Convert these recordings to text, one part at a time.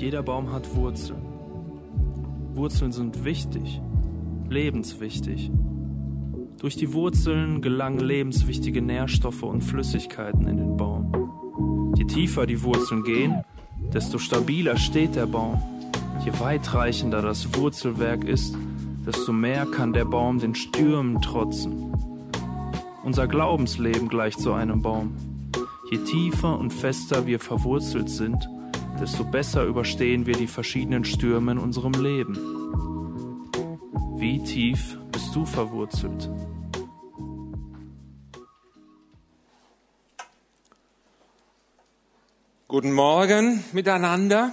Jeder Baum hat Wurzeln. Wurzeln sind wichtig, lebenswichtig. Durch die Wurzeln gelangen lebenswichtige Nährstoffe und Flüssigkeiten in den Baum. Je tiefer die Wurzeln gehen, desto stabiler steht der Baum. Je weitreichender das Wurzelwerk ist, desto mehr kann der Baum den Stürmen trotzen. Unser Glaubensleben gleicht so einem Baum. Je tiefer und fester wir verwurzelt sind, desto besser überstehen wir die verschiedenen Stürme in unserem Leben. Wie tief bist du verwurzelt? Guten Morgen miteinander.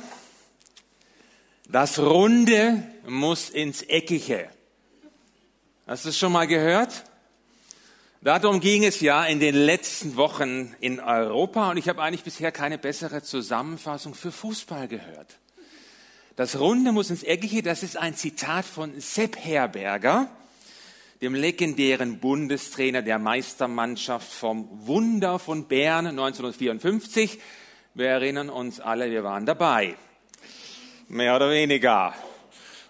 Das Runde muss ins Eckige. Hast du es schon mal gehört? Darum ging es ja in den letzten Wochen in Europa und ich habe eigentlich bisher keine bessere Zusammenfassung für Fußball gehört. Das Runde muss ins Eckige, das ist ein Zitat von Sepp Herberger, dem legendären Bundestrainer der Meistermannschaft vom Wunder von Bern 1954. Wir erinnern uns alle, wir waren dabei. Mehr oder weniger.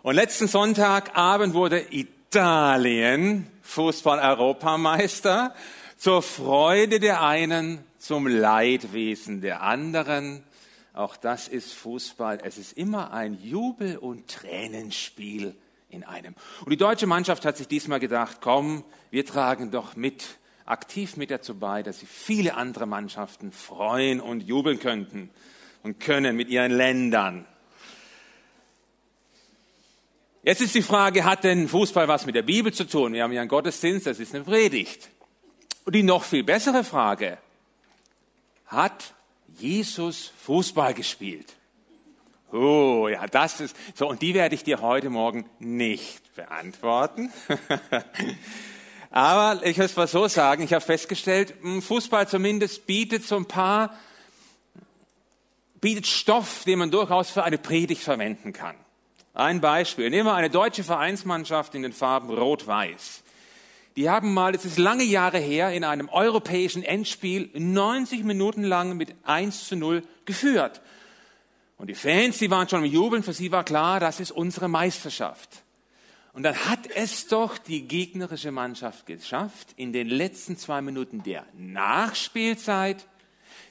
Und letzten Sonntagabend wurde Italien Fußball-Europameister zur Freude der einen, zum Leidwesen der anderen. Auch das ist Fußball. Es ist immer ein Jubel- und Tränenspiel in einem. Und die deutsche Mannschaft hat sich diesmal gedacht, komm, wir tragen doch mit, aktiv mit dazu bei, dass sich viele andere Mannschaften freuen und jubeln könnten und können mit ihren Ländern. Jetzt ist die Frage, hat denn Fußball was mit der Bibel zu tun? Wir haben ja einen Gottesdienst, das ist eine Predigt. Und die noch viel bessere Frage, hat Jesus Fußball gespielt? Oh, ja, das ist so. Und die werde ich dir heute Morgen nicht beantworten. Aber ich muss mal so sagen, ich habe festgestellt, hm, Fußball zumindest bietet so ein paar, bietet Stoff, den man durchaus für eine Predigt verwenden kann. Ein Beispiel. Nehmen wir eine deutsche Vereinsmannschaft in den Farben Rot-Weiß. Die haben mal, es ist lange Jahre her, in einem europäischen Endspiel 90 Minuten lang mit 1 zu 0 geführt. Und die Fans, die waren schon im Jubeln, für sie war klar, das ist unsere Meisterschaft. Und dann hat es doch die gegnerische Mannschaft geschafft, in den letzten zwei Minuten der Nachspielzeit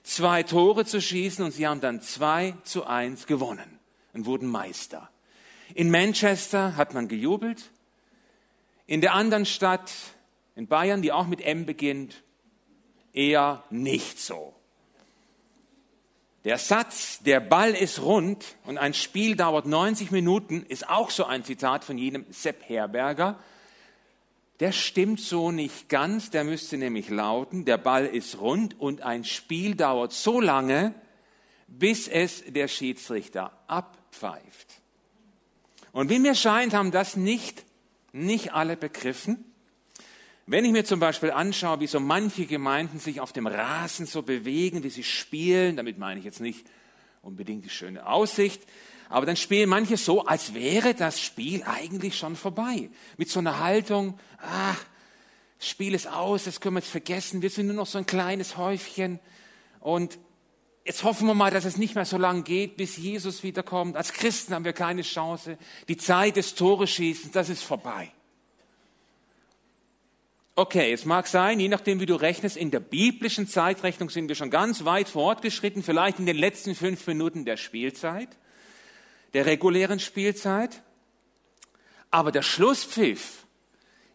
zwei Tore zu schießen und sie haben dann zwei zu eins gewonnen und wurden Meister. In Manchester hat man gejubelt. In der anderen Stadt, in Bayern, die auch mit M beginnt, eher nicht so. Der Satz, der Ball ist rund und ein Spiel dauert 90 Minuten, ist auch so ein Zitat von jenem Sepp Herberger. Der stimmt so nicht ganz, der müsste nämlich lauten, der Ball ist rund und ein Spiel dauert so lange, bis es der Schiedsrichter abpfeift. Und wie mir scheint, haben das nicht, nicht alle begriffen. Wenn ich mir zum Beispiel anschaue, wie so manche Gemeinden sich auf dem Rasen so bewegen, wie sie spielen, damit meine ich jetzt nicht unbedingt die schöne Aussicht, aber dann spielen manche so, als wäre das Spiel eigentlich schon vorbei. Mit so einer Haltung, ach, Spiel ist aus, das können wir jetzt vergessen, wir sind nur noch so ein kleines Häufchen. Und Jetzt hoffen wir mal, dass es nicht mehr so lange geht, bis Jesus wiederkommt. Als Christen haben wir keine Chance. Die Zeit des Toreschießens, das ist vorbei. Okay, es mag sein, je nachdem, wie du rechnest, in der biblischen Zeitrechnung sind wir schon ganz weit fortgeschritten, vielleicht in den letzten fünf Minuten der Spielzeit, der regulären Spielzeit. Aber der Schlusspfiff,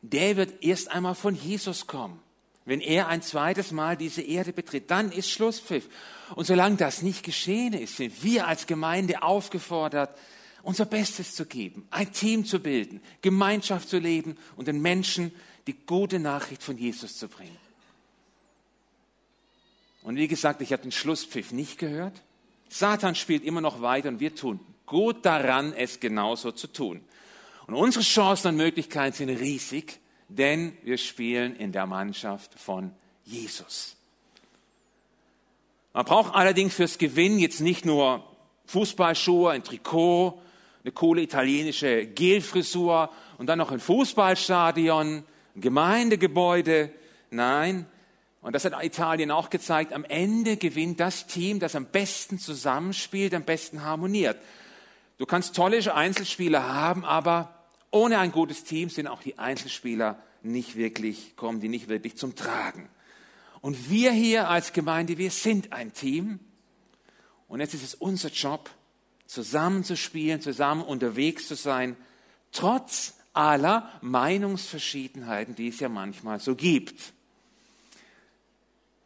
der wird erst einmal von Jesus kommen. Wenn er ein zweites Mal diese Erde betritt, dann ist Schlusspfiff. Und solange das nicht geschehen ist, sind wir als Gemeinde aufgefordert, unser Bestes zu geben, ein Team zu bilden, Gemeinschaft zu leben und den Menschen die gute Nachricht von Jesus zu bringen. Und wie gesagt, ich habe den Schlusspfiff nicht gehört. Satan spielt immer noch weiter und wir tun gut daran, es genauso zu tun. Und unsere Chancen und Möglichkeiten sind riesig, denn wir spielen in der Mannschaft von Jesus. Man braucht allerdings fürs Gewinnen jetzt nicht nur Fußballschuhe, ein Trikot, eine coole italienische Gelfrisur und dann noch ein Fußballstadion, ein Gemeindegebäude. Nein, Und das hat Italien auch gezeigt. Am Ende gewinnt das Team, das am besten zusammenspielt, am besten harmoniert. Du kannst tolle Einzelspieler haben, aber ohne ein gutes Team sind auch die Einzelspieler nicht wirklich, kommen die nicht wirklich zum Tragen. Und wir hier als Gemeinde, wir sind ein Team. Und jetzt ist es unser Job, zusammen zu spielen, zusammen unterwegs zu sein, trotz aller Meinungsverschiedenheiten, die es ja manchmal so gibt.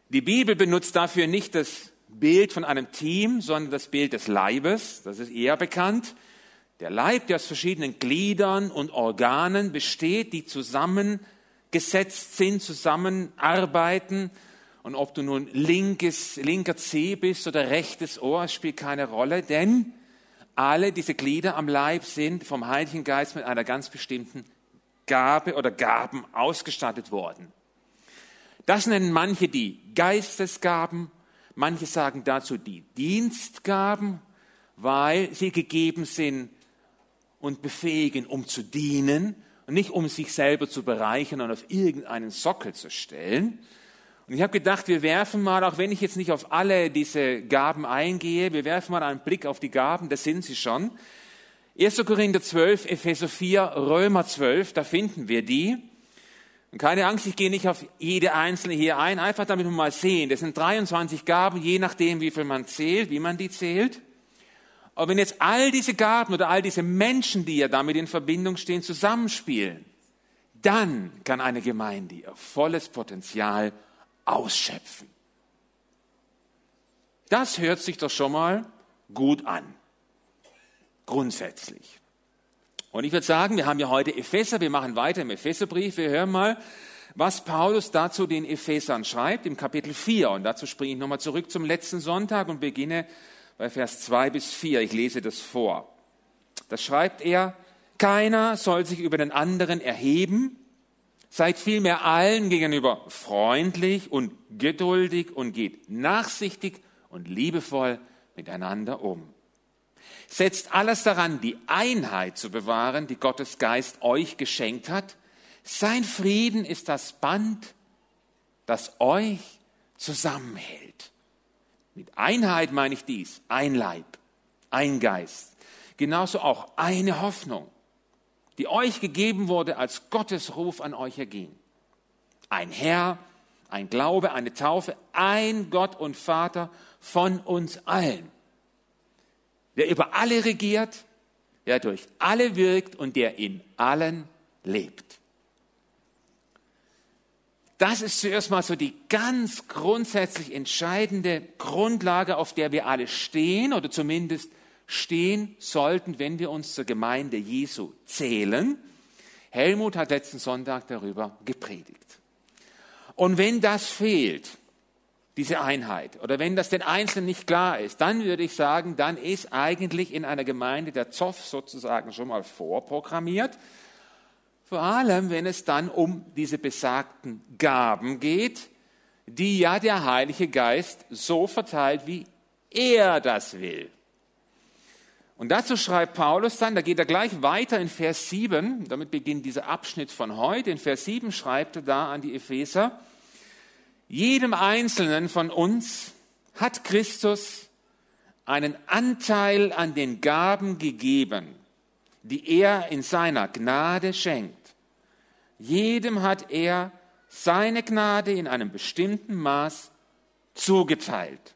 Die Bibel benutzt dafür nicht das Bild von einem Team, sondern das Bild des Leibes. Das ist eher bekannt. Der Leib, der aus verschiedenen Gliedern und Organen besteht, die zusammengesetzt sind, zusammenarbeiten. Und ob du nun linkes, linker Zeh bist oder rechtes Ohr, spielt keine Rolle, denn alle diese Glieder am Leib sind vom Heiligen Geist mit einer ganz bestimmten Gabe oder Gaben ausgestattet worden. Das nennen manche die Geistesgaben, manche sagen dazu die Dienstgaben, weil sie gegeben sind und befähigen, um zu dienen und nicht um sich selber zu bereichern und auf irgendeinen Sockel zu stellen. Und ich habe gedacht, wir werfen mal, auch wenn ich jetzt nicht auf alle diese Gaben eingehe, wir werfen mal einen Blick auf die Gaben, das sind sie schon. 1. Korinther 12, Epheser 4, Römer 12, da finden wir die. Und keine Angst, ich gehe nicht auf jede einzelne hier ein, einfach damit wir mal sehen. Das sind 23 Gaben, je nachdem, wie viel man zählt, wie man die zählt. Aber wenn jetzt all diese Gaben oder all diese Menschen, die ja damit in Verbindung stehen, zusammenspielen, dann kann eine Gemeinde ihr volles Potenzial ausschöpfen. Das hört sich doch schon mal gut an. Grundsätzlich. Und ich würde sagen, wir haben ja heute Epheser, wir machen weiter im Epheserbrief. Wir hören mal, was Paulus dazu den Ephesern schreibt im Kapitel 4. Und dazu springe ich nochmal zurück zum letzten Sonntag und beginne bei Vers 2 bis 4. Ich lese das vor. Da schreibt er, keiner soll sich über den anderen erheben, seid vielmehr allen gegenüber freundlich und geduldig und geht nachsichtig und liebevoll miteinander um. Setzt alles daran, die Einheit zu bewahren, die Gottes Geist euch geschenkt hat. Sein Frieden ist das Band, das euch zusammenhält. Mit Einheit meine ich dies, ein Leib, ein Geist. Genauso auch eine Hoffnung, die euch gegeben wurde, als Gottes Ruf an euch erging. Ein Herr, ein Glaube, eine Taufe, ein Gott und Vater von uns allen, der über alle regiert, der durch alle wirkt und der in allen lebt. Das ist zuerst mal so die ganz grundsätzlich entscheidende Grundlage, auf der wir alle stehen oder zumindest stehen sollten, wenn wir uns zur Gemeinde Jesu zählen. Helmut hat letzten Sonntag darüber gepredigt. Und wenn das fehlt, diese Einheit, oder wenn das den Einzelnen nicht klar ist, dann würde ich sagen, dann ist eigentlich in einer Gemeinde der Zoff sozusagen schon mal vorprogrammiert. Vor allem, wenn es dann um diese besagten Gaben geht, die ja der Heilige Geist so verteilt, wie er das will. Und dazu schreibt Paulus dann, da geht er gleich weiter in Vers 7, damit beginnt dieser Abschnitt von heute. In Vers 7 schreibt er da an die Epheser, jedem Einzelnen von uns hat Christus einen Anteil an den Gaben gegeben, die er in seiner Gnade schenkt. Jedem hat er seine Gnade in einem bestimmten Maß zugeteilt.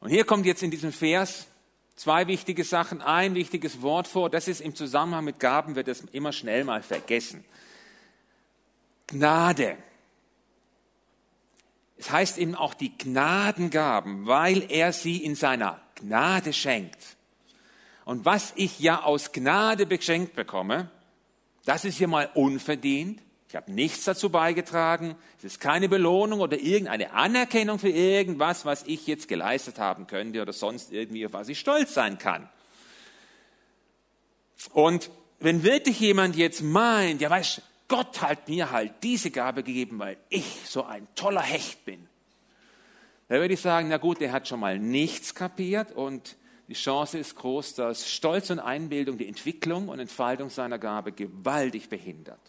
Und hier kommt jetzt in diesem Vers zwei wichtige Sachen, ein wichtiges Wort vor, das ist im Zusammenhang mit Gaben, wird das immer schnell mal vergessen. Gnade. Es heißt eben auch die Gnadengaben, weil er sie in seiner Gnade schenkt. Und was ich ja aus Gnade geschenkt bekomme, das ist ja mal unverdient. Ich habe nichts dazu beigetragen. Es ist keine Belohnung oder irgendeine Anerkennung für irgendwas, was ich jetzt geleistet haben könnte oder sonst irgendwie, auf was ich stolz sein kann. Und wenn wirklich jemand jetzt meint, ja weißt, Gott hat mir halt diese Gabe gegeben, weil ich so ein toller Hecht bin, dann würde ich sagen, na gut, der hat schon mal nichts kapiert und die Chance ist groß, dass Stolz und Einbildung die Entwicklung und Entfaltung seiner Gabe gewaltig behindert.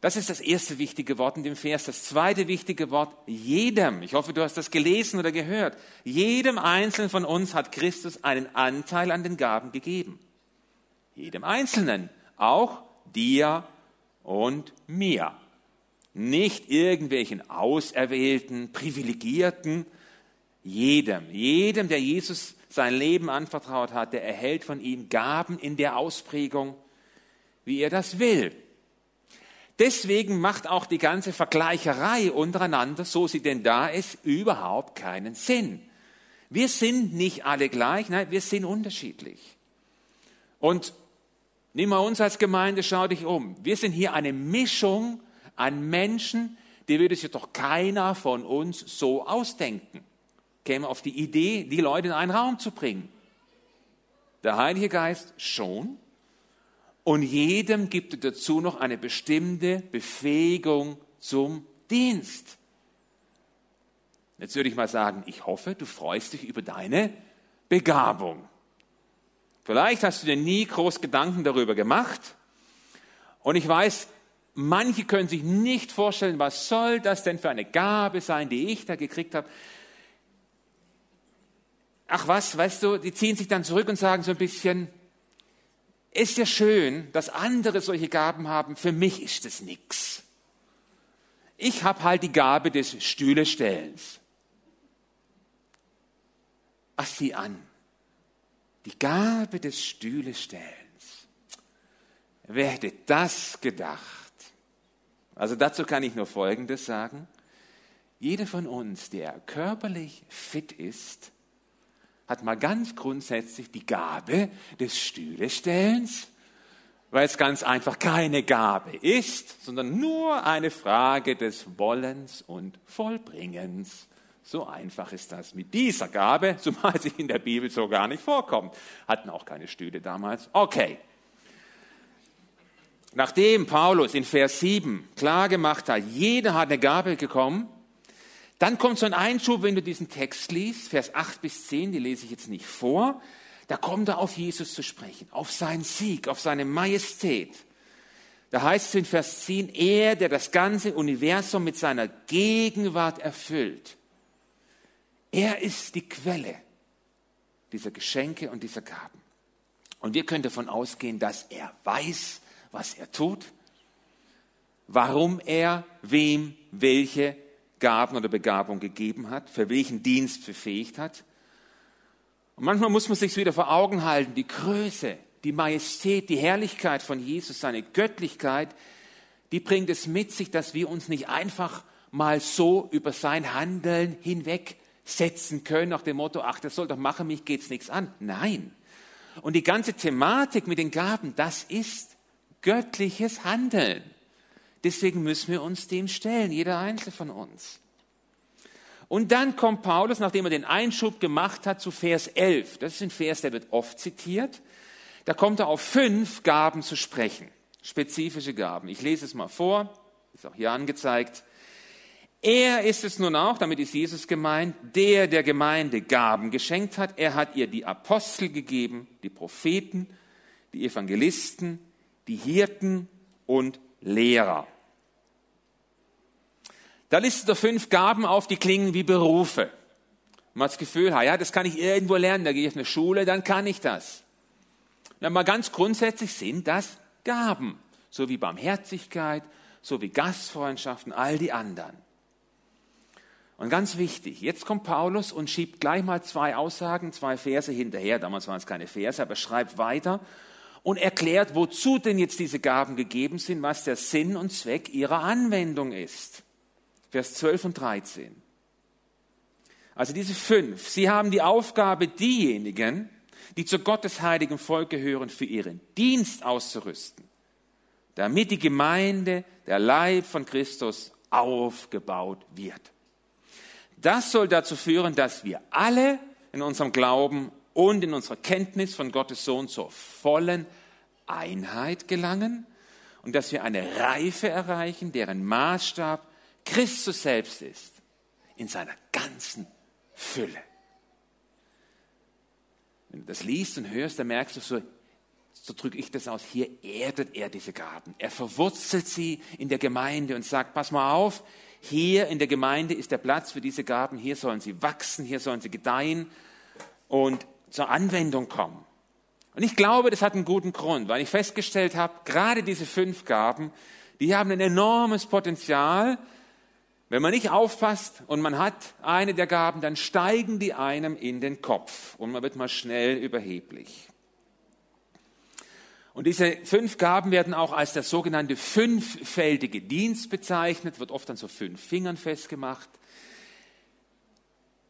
Das ist das erste wichtige Wort in dem Vers. Das zweite wichtige Wort, jedem. Ich hoffe, du hast das gelesen oder gehört. Jedem Einzelnen von uns hat Christus einen Anteil an den Gaben gegeben. Jedem Einzelnen. Auch dir und mir. Nicht irgendwelchen Auserwählten, Privilegierten. Jedem. Jedem, der Jesus sein Leben anvertraut hat, der erhält von ihm Gaben in der Ausprägung, wie er das will. Deswegen macht auch die ganze Vergleicherei untereinander, so sie denn da ist, überhaupt keinen Sinn. Wir sind nicht alle gleich, nein, wir sind unterschiedlich. Und nimm mal uns als Gemeinde, schau dich um. Wir sind hier eine Mischung an Menschen, die würde sich doch keiner von uns so ausdenken. Käme auf die Idee, die Leute in einen Raum zu bringen. Der Heilige Geist schon, und jedem gibt er dazu noch eine bestimmte Befähigung zum Dienst. Jetzt würde ich mal sagen, ich hoffe, du freust dich über deine Begabung. Vielleicht hast du dir nie groß Gedanken darüber gemacht. Und ich weiß, manche können sich nicht vorstellen, was soll das denn für eine Gabe sein, die ich da gekriegt habe. Ach was, weißt du, die ziehen sich dann zurück und sagen so ein bisschen, ist ja schön, dass andere solche Gaben haben. Für mich ist es nichts. Ich habe halt die Gabe des Stühlestellens. Ach, sieh an. Die Gabe des Stühlestellens. Wer hätte das gedacht? Also dazu kann ich nur Folgendes sagen. Jeder von uns, der körperlich fit ist, hat mal ganz grundsätzlich die Gabe des Stühlestellens, weil es ganz einfach keine Gabe ist, sondern nur eine Frage des Wollens und Vollbringens. So einfach ist das mit dieser Gabe, zumal sie in der Bibel so gar nicht vorkommt. Hatten auch keine Stühle damals. Okay. Nachdem Paulus in Vers 7 klar gemacht hat, jeder hat eine Gabe bekommen, dann kommt so ein Einschub, wenn du diesen Text liest, Vers 8 bis 10, die lese ich jetzt nicht vor. Da kommt er auf Jesus zu sprechen, auf seinen Sieg, auf seine Majestät. Da heißt es in Vers 10, er, der das ganze Universum mit seiner Gegenwart erfüllt. Er ist die Quelle dieser Geschenke und dieser Gaben. Und wir können davon ausgehen, dass er weiß, was er tut, warum er wem welche Gaben oder Begabung gegeben hat, für welchen Dienst befähigt hat. Und manchmal muss man sich wieder vor Augen halten, die Größe, die Majestät, die Herrlichkeit von Jesus, seine Göttlichkeit, die bringt es mit sich, dass wir uns nicht einfach mal so über sein Handeln hinwegsetzen können, nach dem Motto, ach, das soll doch machen, mich geht's nichts an. Nein. Und die ganze Thematik mit den Gaben, das ist göttliches Handeln. Deswegen müssen wir uns dem stellen, jeder Einzelne von uns. Und dann kommt Paulus, nachdem er den Einschub gemacht hat, zu Vers 11. Das ist ein Vers, der wird oft zitiert. Da kommt er auf fünf Gaben zu sprechen. Spezifische Gaben. Ich lese es mal vor. Ist auch hier angezeigt. Er ist es nun auch, damit ist Jesus gemeint, der der Gemeinde Gaben geschenkt hat. Er hat ihr die Apostel gegeben, die Propheten, die Evangelisten, die Hirten und Lehrer. Da listet er fünf Gaben auf, die klingen wie Berufe. Man hat das Gefühl, ja, das kann ich irgendwo lernen, da gehe ich auf eine Schule, dann kann ich das. Na, mal ganz grundsätzlich sind das Gaben, so wie Barmherzigkeit, so wie Gastfreundschaften, all die anderen. Und ganz wichtig, jetzt kommt Paulus und schiebt gleich mal zwei Aussagen, zwei Verse hinterher. Damals waren es keine Verse, aber schreibt weiter und erklärt, wozu denn jetzt diese Gaben gegeben sind, was der Sinn und Zweck ihrer Anwendung ist. Vers 12 und 13. Also diese fünf, sie haben die Aufgabe, diejenigen, die zu Gottes heiligen Volk gehören, für ihren Dienst auszurüsten, damit die Gemeinde, der Leib von Christus, aufgebaut wird. Das soll dazu führen, dass wir alle in unserem Glauben und in unserer Kenntnis von Gottes Sohn zur vollen Einheit gelangen und dass wir eine Reife erreichen, deren Maßstab Christus selbst ist, in seiner ganzen Fülle. Wenn du das liest und hörst, dann merkst du so, so drücke ich das aus, hier erdet er diese Gaben. Er verwurzelt sie in der Gemeinde und sagt, pass mal auf, hier in der Gemeinde ist der Platz für diese Gaben, hier sollen sie wachsen, hier sollen sie gedeihen und zur Anwendung kommen. Und ich glaube, das hat einen guten Grund, weil ich festgestellt habe, gerade diese fünf Gaben, die haben ein enormes Potenzial. Wenn man nicht aufpasst und man hat eine der Gaben, dann steigen die einem in den Kopf und man wird mal schnell überheblich. Und diese fünf Gaben werden auch als der sogenannte fünffältige Dienst bezeichnet, wird oft an so fünf Fingern festgemacht.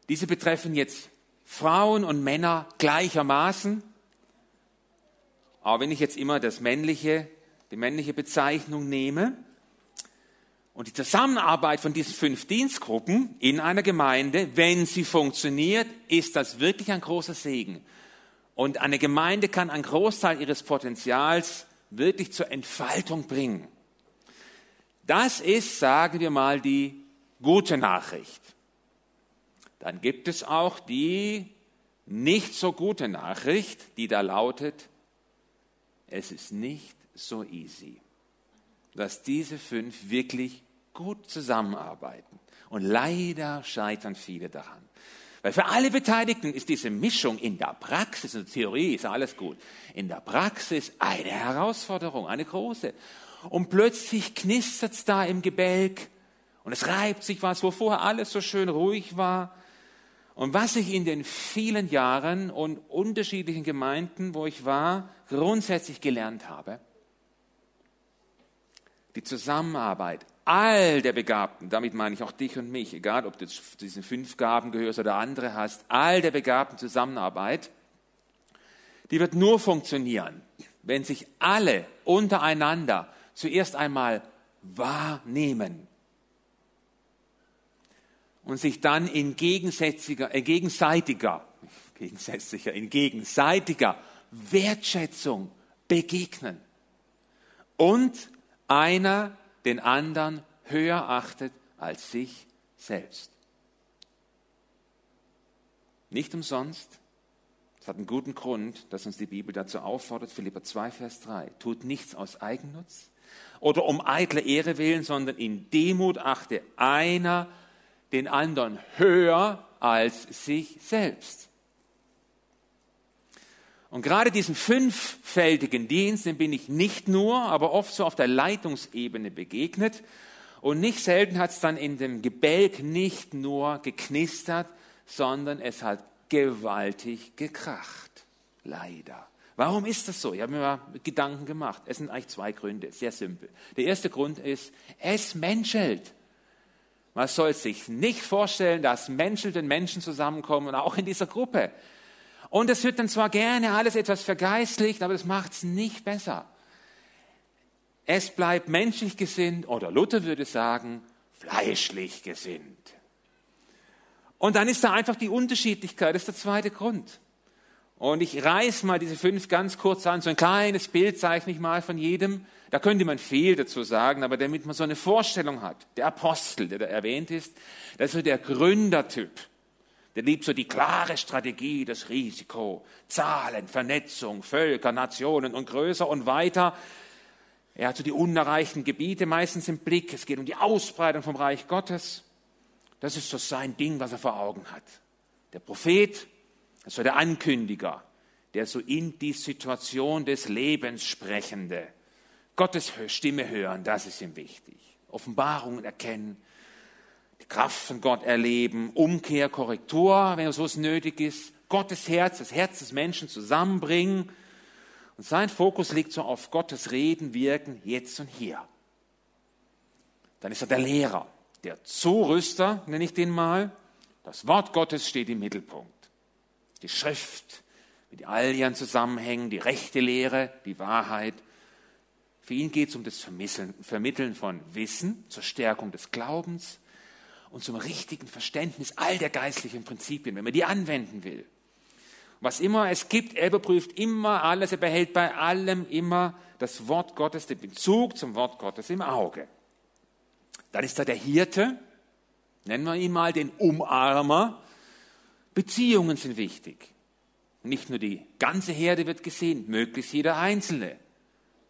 Diese betreffen jetzt Frauen und Männer gleichermaßen. Aber wenn ich jetzt immer das männliche, die männliche Bezeichnung nehme und die Zusammenarbeit von diesen fünf Dienstgruppen in einer Gemeinde, wenn sie funktioniert, ist das wirklich ein großer Segen. Und eine Gemeinde kann einen Großteil ihres Potenzials wirklich zur Entfaltung bringen. Das ist, sagen wir mal, die gute Nachricht. Dann gibt es auch die nicht so gute Nachricht, die da lautet, es ist nicht so easy, dass diese fünf wirklich gut zusammenarbeiten. Und leider scheitern viele daran. Weil für alle Beteiligten ist diese Mischung in der Praxis, in der Theorie ist alles gut, in der Praxis eine Herausforderung, eine große. Und plötzlich knistert es da im Gebälk und es reibt sich was, wo vorher alles so schön ruhig war. Und was ich in den vielen Jahren und unterschiedlichen Gemeinden, wo ich war, grundsätzlich gelernt habe, die Zusammenarbeit all der Begabten, damit meine ich auch dich und mich, egal ob du zu diesen fünf Gaben gehörst oder andere hast, all der Begabten Zusammenarbeit, die wird nur funktionieren, wenn sich alle untereinander zuerst einmal wahrnehmen und sich dann in gegensätzlicher, äh, gegenseitiger, gegensätzlicher, in gegenseitiger Wertschätzung begegnen und einer den anderen höher achtet als sich selbst. Nicht umsonst, es hat einen guten Grund, dass uns die Bibel dazu auffordert, Philippa 2, Vers 3, tut nichts aus Eigennutz oder um eitle Ehre willen, sondern in Demut achte einer den anderen höher als sich selbst. Und gerade diesen fünffältigen Dienst, den bin ich nicht nur, aber oft so auf der Leitungsebene begegnet. Und nicht selten hat es dann in dem Gebälk nicht nur geknistert, sondern es hat gewaltig gekracht. Leider. Warum ist das so? Ich habe mir mal Gedanken gemacht. Es sind eigentlich zwei Gründe, sehr simpel. Der erste Grund ist, es menschelt. Man soll sich nicht vorstellen, dass Menschen den Menschen zusammenkommen und auch in dieser Gruppe. Und es wird dann zwar gerne alles etwas vergeistlicht, aber das macht es nicht besser. Es bleibt menschlich gesinnt oder Luther würde sagen, fleischlich gesinnt. Und dann ist da einfach die Unterschiedlichkeit, das ist der zweite Grund. Und ich reiß mal diese fünf ganz kurz an, so ein kleines Bild zeichne ich mal von jedem. Da könnte man viel dazu sagen, aber damit man so eine Vorstellung hat. Der Apostel, der da erwähnt ist, das ist so der Gründertyp. Der liebt so die klare Strategie, das Risiko, Zahlen, Vernetzung, Völker, Nationen und größer und weiter. Er hat so die unerreichten Gebiete meistens im Blick. Es geht um die Ausbreitung vom Reich Gottes. Das ist so sein Ding, was er vor Augen hat. Der Prophet, das so der Ankündiger, der so in die Situation des Lebens sprechende. Gottes Stimme hören, das ist ihm wichtig. Offenbarungen erkennen, die Kraft von Gott erleben, Umkehr, Korrektur, wenn so es nötig ist, Gottes Herz, das Herz des Menschen zusammenbringen. Und sein Fokus liegt so auf Gottes Reden, Wirken, jetzt und hier. Dann ist er der Lehrer, der Zurüster, nenne ich den mal. Das Wort Gottes steht im Mittelpunkt. Die Schrift mit all ihren Zusammenhängen, die rechte Lehre, die Wahrheit. Für ihn geht es um das Vermitteln von Wissen zur Stärkung des Glaubens, und zum richtigen Verständnis all der geistlichen Prinzipien, wenn man die anwenden will. Was immer es gibt, er überprüft immer alles, er behält bei allem immer das Wort Gottes, den Bezug zum Wort Gottes im Auge. Dann ist da der Hirte, nennen wir ihn mal den Umarmer. Beziehungen sind wichtig. Nicht nur die ganze Herde wird gesehen, möglichst jeder Einzelne.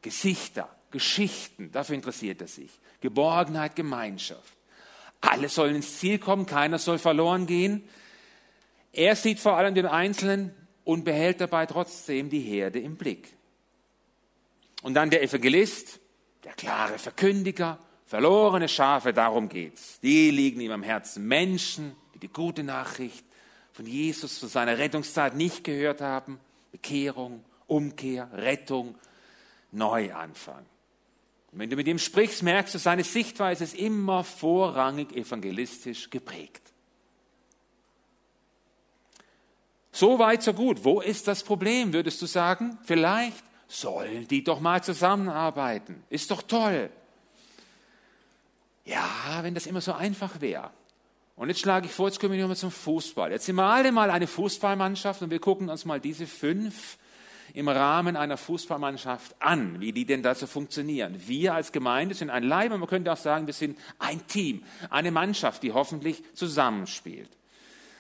Gesichter, Geschichten, dafür interessiert er sich. Geborgenheit, Gemeinschaft. Alle sollen ins Ziel kommen, keiner soll verloren gehen. Er sieht vor allem den Einzelnen und behält dabei trotzdem die Herde im Blick. Und dann der Evangelist, der klare Verkündiger, verlorene Schafe, darum geht's. Die liegen ihm am Herzen. Menschen, die die gute Nachricht von Jesus zu seiner Rettungszeit nicht gehört haben. Bekehrung, Umkehr, Rettung, Neuanfang. Und wenn du mit ihm sprichst, merkst du, seine Sichtweise ist immer vorrangig evangelistisch geprägt. So weit, so gut. Wo ist das Problem, würdest du sagen? Vielleicht sollen die doch mal zusammenarbeiten. Ist doch toll. Ja, wenn das immer so einfach wäre. Und jetzt schlage ich vor, jetzt kommen wir nochmal zum Fußball. Jetzt sind wir alle mal eine Fußballmannschaft und wir gucken uns mal diese fünf im Rahmen einer Fußballmannschaft an, wie die denn da so funktionieren. Wir als Gemeinde sind ein Leib und man könnte auch sagen, wir sind ein Team, eine Mannschaft, die hoffentlich zusammenspielt.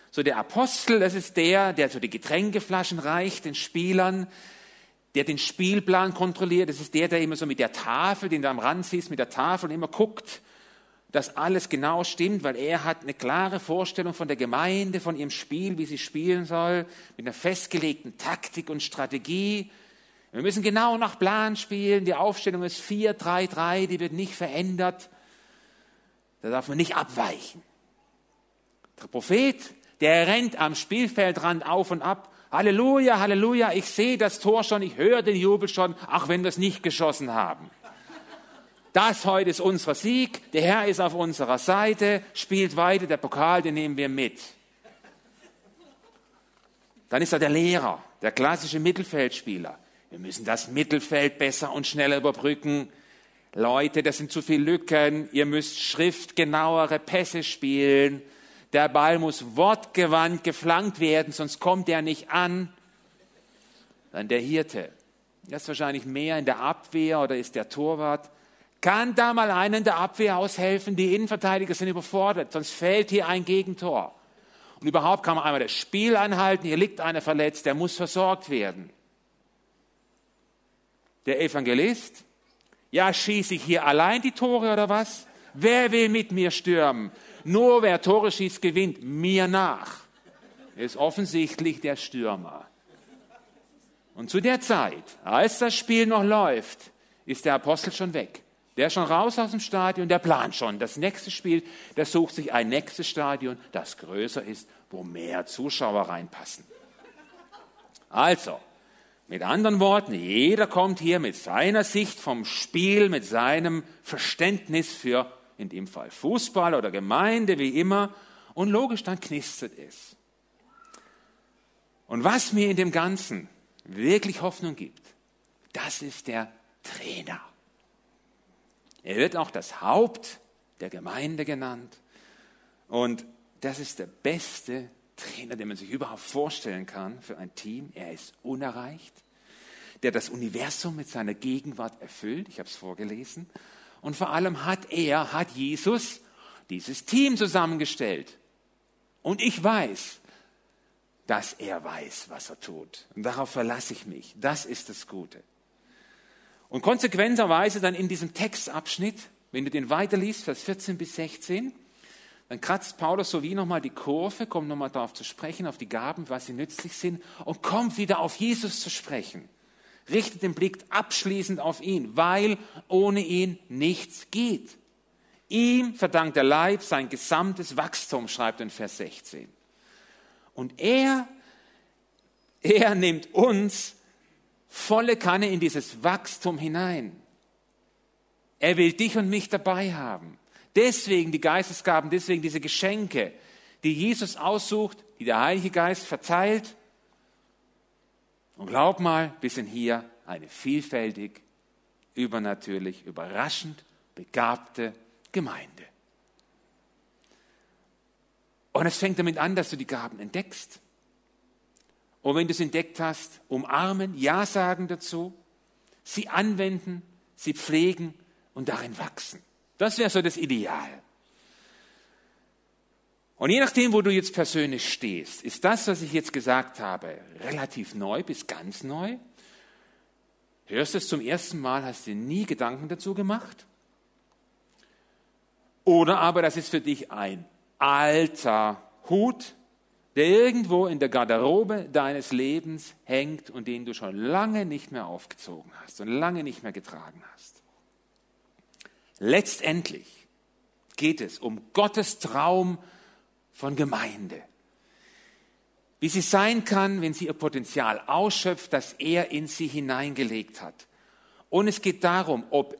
So der Apostel, das ist der, der so die Getränkeflaschen reicht den Spielern, der den Spielplan kontrolliert. Das ist der, der immer so mit der Tafel, den du am Rand siehst, mit der Tafel immer guckt, dass alles genau stimmt, weil er hat eine klare Vorstellung von der Gemeinde, von ihrem Spiel, wie sie spielen soll, mit einer festgelegten Taktik und Strategie. Wir müssen genau nach Plan spielen. Die Aufstellung ist 4-3-3, die wird nicht verändert. Da darf man nicht abweichen. Der Prophet, der rennt am Spielfeldrand auf und ab. Halleluja, Halleluja, ich sehe das Tor schon, ich höre den Jubel schon, auch wenn wir es nicht geschossen haben. Das heute ist unser Sieg, der Herr ist auf unserer Seite, spielt weiter, der Pokal, den nehmen wir mit. Dann ist da der Lehrer, der klassische Mittelfeldspieler. Wir müssen das Mittelfeld besser und schneller überbrücken. Leute, das sind zu viele Lücken. Ihr müsst schriftgenauere Pässe spielen. Der Ball muss wortgewandt geflankt werden, sonst kommt er nicht an. Dann der Hirte. Er ist wahrscheinlich mehr in der Abwehr oder ist der Torwart. Kann da mal einer in der Abwehr aushelfen? Die Innenverteidiger sind überfordert, sonst fällt hier ein Gegentor. Und überhaupt kann man einmal das Spiel anhalten, hier liegt einer verletzt, der muss versorgt werden. Der Evangelist, ja, schieße ich hier allein die Tore oder was? Wer will mit mir stürmen? Nur wer Tore schießt, gewinnt mir nach. Ist offensichtlich der Stürmer. Und zu der Zeit, als das Spiel noch läuft, ist der Apostel schon weg. Der ist schon raus aus dem Stadion, der plant schon. Das nächste Spiel, der sucht sich ein nächstes Stadion, das größer ist, wo mehr Zuschauer reinpassen. Also, mit anderen Worten, jeder kommt hier mit seiner Sicht vom Spiel, mit seinem Verständnis für, in dem Fall Fußball oder Gemeinde, wie immer, und logisch, dann knistert es. Und was mir in dem Ganzen wirklich Hoffnung gibt, das ist der Trainer. Er wird auch das Haupt der Gemeinde genannt. Und das ist der beste Trainer, den man sich überhaupt vorstellen kann für ein Team. Er ist unerreicht, der das Universum mit seiner Gegenwart erfüllt. Ich habe es vorgelesen. Und vor allem hat er, hat Jesus dieses Team zusammengestellt. Und ich weiß, dass er weiß, was er tut. Und darauf verlasse ich mich. Das ist das Gute. Und konsequenterweise dann in diesem Textabschnitt, wenn du den weiterliest, Vers 14 bis 16, dann kratzt Paulus so wie nochmal die Kurve, kommt nochmal darauf zu sprechen, auf die Gaben, was sie nützlich sind, und kommt wieder auf Jesus zu sprechen. Richtet den Blick abschließend auf ihn, weil ohne ihn nichts geht. Ihm verdankt der Leib sein gesamtes Wachstum, schreibt in Vers 16. Und er, er nimmt uns volle Kanne in dieses Wachstum hinein. Er will dich und mich dabei haben. Deswegen die Geistesgaben, deswegen diese Geschenke, die Jesus aussucht, die der Heilige Geist verteilt. Und glaub mal, wir sind hier eine vielfältig, übernatürlich, überraschend begabte Gemeinde. Und es fängt damit an, dass du die Gaben entdeckst. Und wenn du es entdeckt hast, umarmen, Ja sagen dazu, sie anwenden, sie pflegen und darin wachsen. Das wäre so das Ideal. Und je nachdem, wo du jetzt persönlich stehst, ist das, was ich jetzt gesagt habe, relativ neu bis ganz neu? Hörst du es zum ersten Mal, hast dir nie Gedanken dazu gemacht? Oder aber das ist für dich ein alter Hut, der irgendwo in der Garderobe deines Lebens hängt und den du schon lange nicht mehr aufgezogen hast und lange nicht mehr getragen hast. Letztendlich geht es um Gottes Traum von Gemeinde. Wie sie sein kann, wenn sie ihr Potenzial ausschöpft, das er in sie hineingelegt hat. Und es geht darum, ob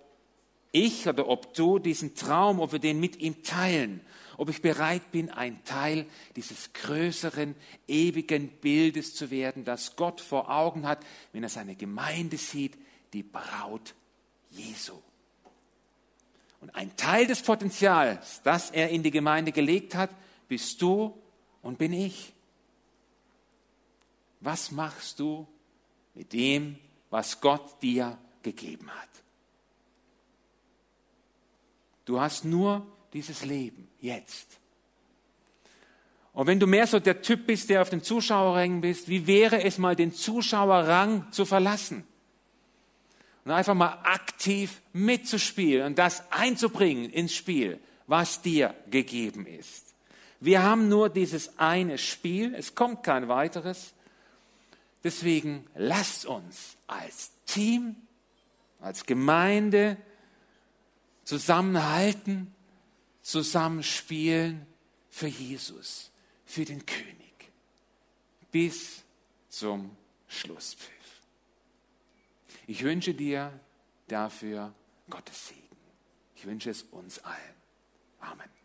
ich oder ob du diesen Traum, ob wir den mit ihm teilen, ob ich bereit bin, ein Teil dieses größeren, ewigen Bildes zu werden, das Gott vor Augen hat, wenn er seine Gemeinde sieht, die Braut Jesu. Und ein Teil des Potenzials, das er in die Gemeinde gelegt hat, bist du und bin ich. Was machst du mit dem, was Gott dir gegeben hat? Du hast nur dieses Leben jetzt. Und wenn du mehr so der Typ bist, der auf den Zuschauerrängen bist, wie wäre es mal, den Zuschauerrang zu verlassen? Und einfach mal aktiv mitzuspielen und das einzubringen ins Spiel, was dir gegeben ist. Wir haben nur dieses eine Spiel, es kommt kein weiteres. Deswegen lasst uns als Team, als Gemeinde zusammenhalten, zusammenspielen für Jesus, für den König, bis zum Schlusspfiff. Ich wünsche dir dafür Gottes Segen. Ich wünsche es uns allen. Amen.